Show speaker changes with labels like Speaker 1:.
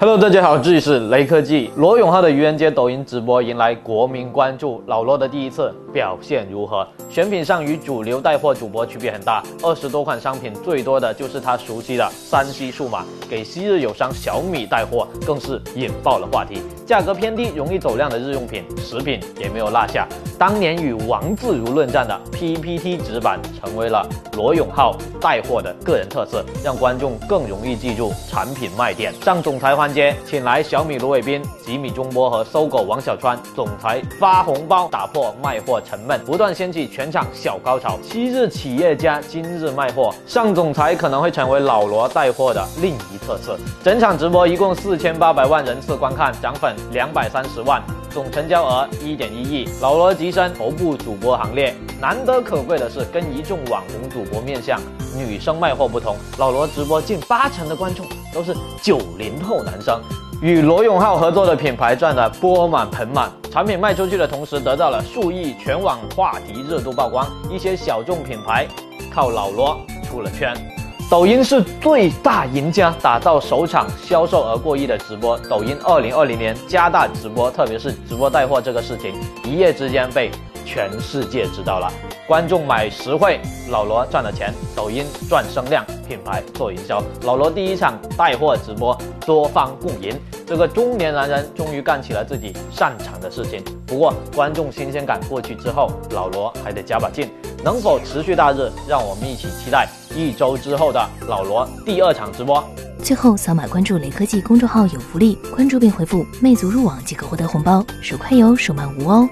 Speaker 1: Hello，大家好，这里是雷科技。罗永浩的愚人节抖音直播迎来国民关注，老罗的第一次表现如何？选品上与主流带货主播区别很大，二十多款商品最多的就是他熟悉的三 C 数码，给昔日友商小米带货更是引爆了话题。价格偏低、容易走量的日用品、食品也没有落下。当年与王自如论战的 PPT 纸板，成为了罗永浩带货的个人特色，让观众更容易记住产品卖点。上总裁环节，请来小米卢伟斌、吉米中波和搜狗王小川，总裁发红包，打破卖货沉闷，不断掀起全场小高潮。昔日企业家，今日卖货，上总裁可能会成为老罗带货的另一特色。整场直播一共四千八百万人次观看，涨粉两百三十万。总成交额一点一亿，老罗跻身头部主播行列。难得可贵的是，跟一众网红主播面向女生卖货不同，老罗直播近八成的观众都是九零后男生。与罗永浩合作的品牌赚得钵满盆满，产品卖出去的同时得到了数亿全网话题热度曝光，一些小众品牌靠老罗出了圈。抖音是最大赢家，打造首场销售额过亿的直播。抖音二零二零年加大直播，特别是直播带货这个事情，一夜之间被全世界知道了。观众买实惠，老罗赚了钱，抖音赚声量，品牌做营销。老罗第一场带货直播，多方共赢，这个中年男人终于干起了自己擅长的事情。不过，观众新鲜感过去之后，老罗还得加把劲，能否持续大热？让我们一起期待一周之后的老罗第二场直播。
Speaker 2: 最后，扫码关注雷科技公众号有福利，关注并回复“魅族入网”即可获得红包，手快有，手慢无哦。